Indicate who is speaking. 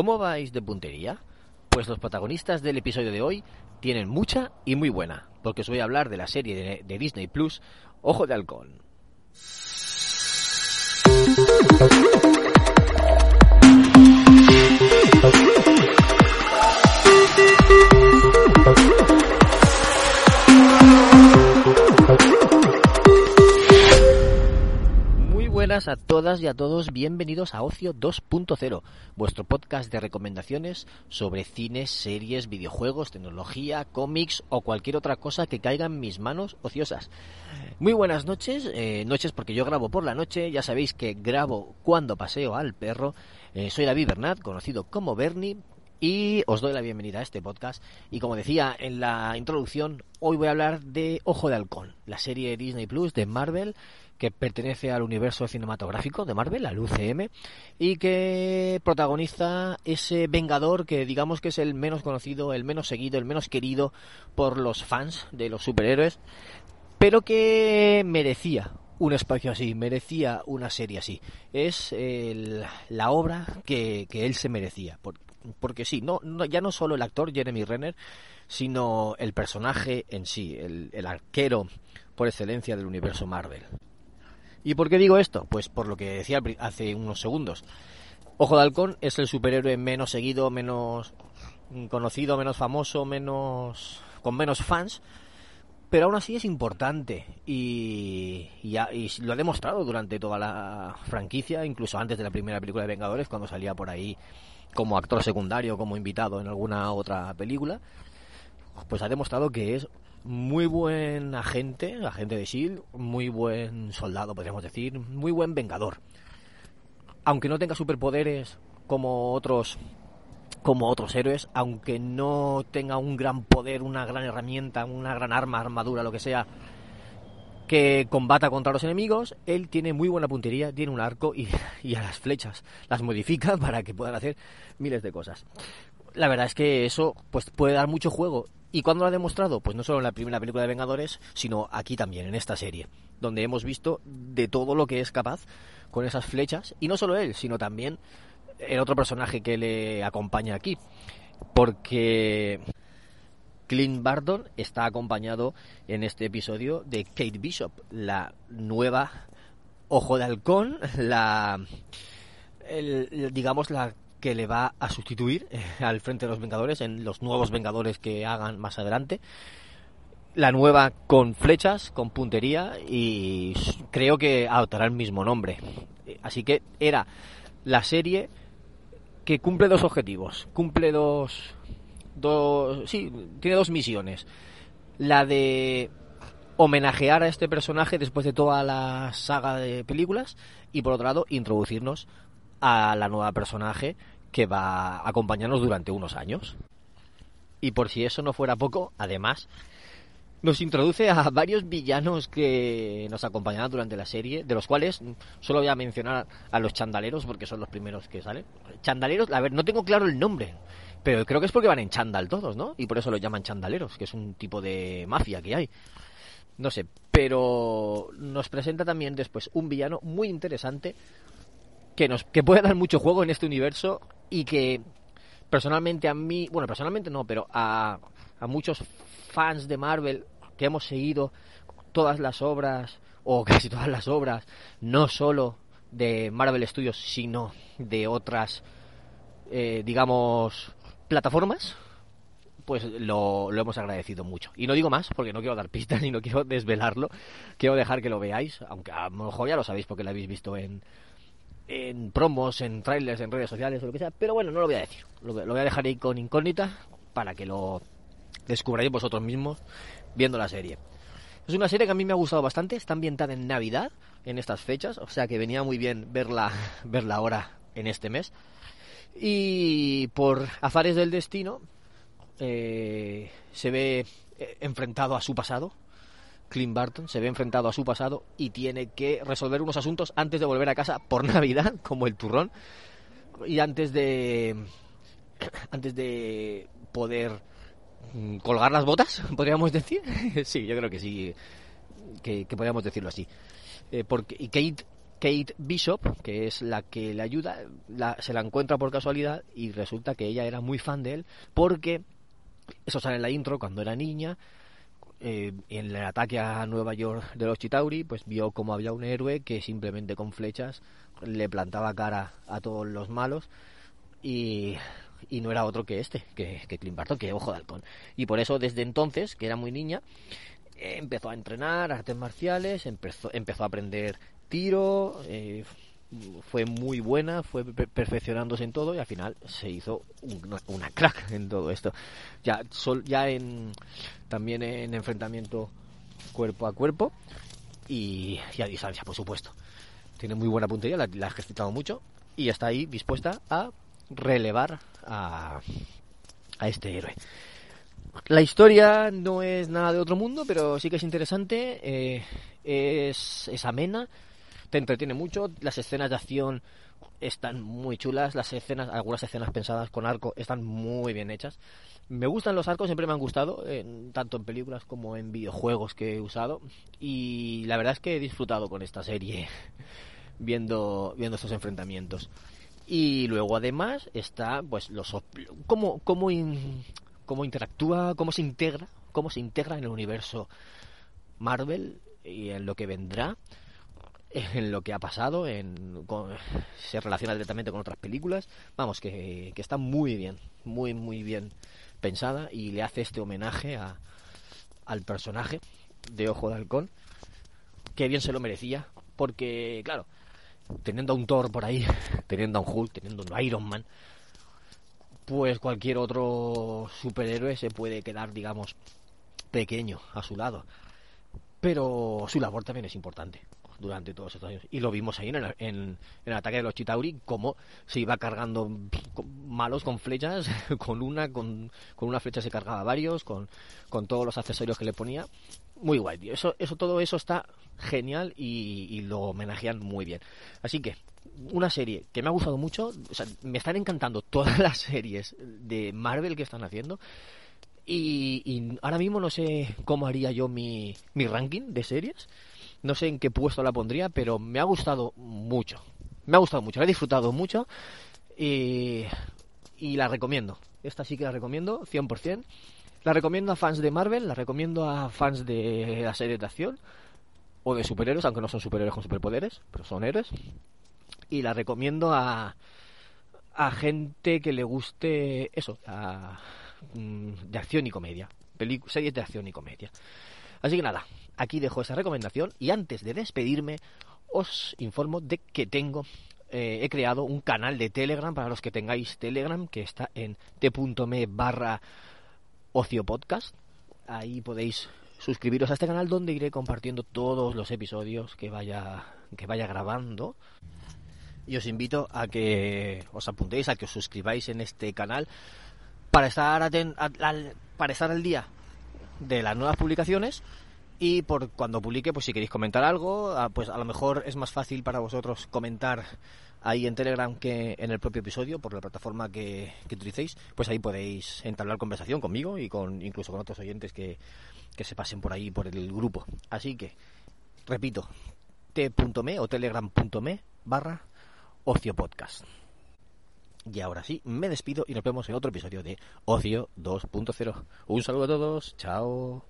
Speaker 1: ¿Cómo vais de puntería? Pues los protagonistas del episodio de hoy tienen mucha y muy buena, porque os voy a hablar de la serie de, de Disney Plus, Ojo de Halcón. A todas y a todos, bienvenidos a Ocio 2.0, vuestro podcast de recomendaciones sobre cines, series, videojuegos, tecnología, cómics o cualquier otra cosa que caiga en mis manos ociosas. Muy buenas noches, eh, noches porque yo grabo por la noche, ya sabéis que grabo cuando paseo al perro. Eh, soy David Bernat, conocido como Bernie, y os doy la bienvenida a este podcast. Y como decía en la introducción, hoy voy a hablar de Ojo de Halcón, la serie Disney Plus de Marvel que pertenece al universo cinematográfico de Marvel, al UCM, y que protagoniza ese Vengador que digamos que es el menos conocido, el menos seguido, el menos querido por los fans de los superhéroes, pero que merecía un espacio así, merecía una serie así. Es el- la obra que, él se merecía. Por- porque sí, no, no- ya no solo el actor Jeremy Renner, sino el personaje en sí, el arquero por excelencia del universo Marvel. ¿Y por qué digo esto? Pues por lo que decía hace unos segundos. Ojo de Halcón es el superhéroe menos seguido, menos conocido, menos famoso, menos con menos fans, pero aún así es importante y, y y lo ha demostrado durante toda la franquicia, incluso antes de la primera película de Vengadores, cuando salía por ahí como actor secundario, como invitado en alguna otra película, pues ha demostrado que es muy buen agente, agente de SHIELD, muy buen soldado, podríamos decir, muy buen vengador. Aunque no tenga superpoderes como otros como otros héroes, aunque no tenga un gran poder, una gran herramienta, una gran arma, armadura, lo que sea, que combata contra los enemigos, él tiene muy buena puntería, tiene un arco y, y a las flechas las modifica para que puedan hacer miles de cosas. La verdad es que eso pues puede dar mucho juego. ¿Y cuándo lo ha demostrado? Pues no solo en la primera película de Vengadores, sino aquí también, en esta serie, donde hemos visto de todo lo que es capaz con esas flechas. Y no solo él, sino también el otro personaje que le acompaña aquí. Porque Clint Barton está acompañado en este episodio de Kate Bishop, la nueva Ojo de Halcón, la el- digamos la que le va a sustituir eh, al frente de los Vengadores en los nuevos Vengadores que hagan más adelante. La nueva con flechas, con puntería y creo que adoptará el mismo nombre. Eh, Así que era la serie que cumple dos objetivos, cumple dos, dos, sí, tiene dos misiones. La de homenajear a este personaje después de toda la saga de películas y por otro lado introducirnos a la nueva personaje que va a acompañarnos durante unos años. Y por si eso no fuera poco, además nos introduce a varios villanos que nos acompañarán durante la serie, de los cuales solo voy a mencionar a los chandaleros porque son los primeros que salen. Chandaleros, a ver, no tengo claro el nombre, pero creo que es porque van en chandal todos, ¿no? Y por eso los llaman chandaleros, que es un tipo de mafia que hay. No sé, pero nos presenta también después un villano muy interesante que nos que puede dar mucho juego en este universo y que personalmente a mí, bueno, personalmente no, pero a, a muchos fans de Marvel que hemos seguido todas las obras o casi todas las obras, no solo de Marvel Studios, sino de otras, eh, digamos, plataformas, pues lo, lo hemos agradecido mucho. Y no digo más porque no quiero dar pistas ni no quiero desvelarlo. Quiero dejar que lo veáis, aunque a lo mejor ya lo sabéis porque lo habéis visto en, en promos, en trailers, en redes sociales o lo que sea. Pero bueno, no lo voy a decir. Lo, voy a dejar ahí con incógnita para que lo descubráis vosotros mismos viendo la serie. Es una serie que a mí me ha gustado bastante. Está ambientada en Navidad, en estas fechas. O sea que venía muy bien verla, verla ahora en este mes. Y por azares del destino, eh, se ve eh, enfrentado a su pasado. Clint Barton se ve enfrentado a su pasado y tiene que resolver unos asuntos antes de volver a casa por Navidad, como el turrón, y antes de antes de poder mm, colgar las botas, podríamos decir. sí, yo creo que sí, que, que podríamos decirlo así. Eh, porque y Kate Kate Bishop, que es la que le ayuda, se la encuentra por casualidad y resulta que ella era muy fan de él porque eso sale en la intro cuando era niña. Eh, en el ataque a Nueva York de los Chitauri, pues vio como había un héroe que simplemente con flechas le plantaba cara a todos los malos y, no era otro que este, que, que Clint Barton, que Ojo de Halcón. Y por eso desde entonces, que era muy niña, empezó a entrenar artes marciales, empezó, empezó a aprender tiro, eh, fue muy buena, fue perfeccionándose en todo y al final se hizo una, crack en todo esto. Ya, sol, ya en también en enfrentamiento cuerpo a cuerpo y, a distancia, por supuesto. Tiene muy buena puntería, la, la ha ejercitado mucho y está ahí dispuesta a relevar a, a este héroe. La historia no es nada de otro mundo, pero sí que es interesante, eh, es, es amena, te entretiene mucho, las escenas de acción están muy chulas, las escenas, algunas escenas pensadas con arco están muy bien hechas. Me gustan los arcos, siempre me han gustado, tanto en películas como en videojuegos que he usado. Y la verdad es que he disfrutado con esta serie viendo, viendo estos enfrentamientos. Y luego además está pues los cómo, cómo, cómo interactúa, cómo se integra, cómo se integra en el universo Marvel y en lo que vendrá en lo que ha pasado, en, se relaciona directamente con otras películas. Vamos, que, está muy bien, muy, muy bien pensada y le hace este homenaje a, al personaje de Ojo de Halcón, que bien se lo merecía, porque, claro, teniendo a un Thor por ahí, teniendo a un Hulk, teniendo a un Iron Man, pues cualquier otro superhéroe se puede quedar, digamos, pequeño a su lado. Pero su labor también es importante durante todos estos años. Y lo vimos ahí en el, en, el ataque de los Chitauri, cómo se iba cargando malos con flechas, con una, con, con una flecha se cargaba varios, con, con todos los accesorios que le ponía. Muy guay, tío. Eso, eso, todo eso está genial y, y lo homenajean muy bien. Así que, una serie que me ha gustado mucho, o sea, me están encantando todas las series de Marvel que están haciendo. Y, y, ahora mismo no sé cómo haría yo mi, mi ranking de series. No sé en qué puesto la pondría, pero me ha gustado mucho. Me ha gustado mucho, la he disfrutado mucho y, la recomiendo. Esta sí que la recomiendo, 100%. La recomiendo a fans de Marvel, la recomiendo a fans de la serie de acción o de superhéroes, aunque no son superhéroes con superpoderes, pero son héroes. Y la recomiendo a, a gente que le guste eso, mm, de acción y comedia. series de acción y comedia. Así que nada, aquí dejo esa recomendación y antes de despedirme os informo de que tengo eh, he creado un canal de Telegram para los que tengáis Telegram que está en t.me barra ocio podcast. Ahí podéis suscribiros a este canal donde iré compartiendo todos los episodios que vaya que vaya grabando. Y os invito a que os apuntéis a que os suscribáis en este canal para estar al, para estar al día de las nuevas publicaciones y por cuando publique, pues si queréis comentar algo, ah, pues a lo mejor es más fácil para vosotros comentar ahí en Telegram que en el propio episodio, por la plataforma que, utilicéis, pues ahí podéis entablar conversación conmigo y con incluso con otros oyentes que, que se pasen por ahí por el grupo. Así que, repito, t.me o telegram.me barra ocio podcast. Y ahora sí, me despido y nos vemos en otro episodio de Ocio 2.0. Un saludo a todos, chao.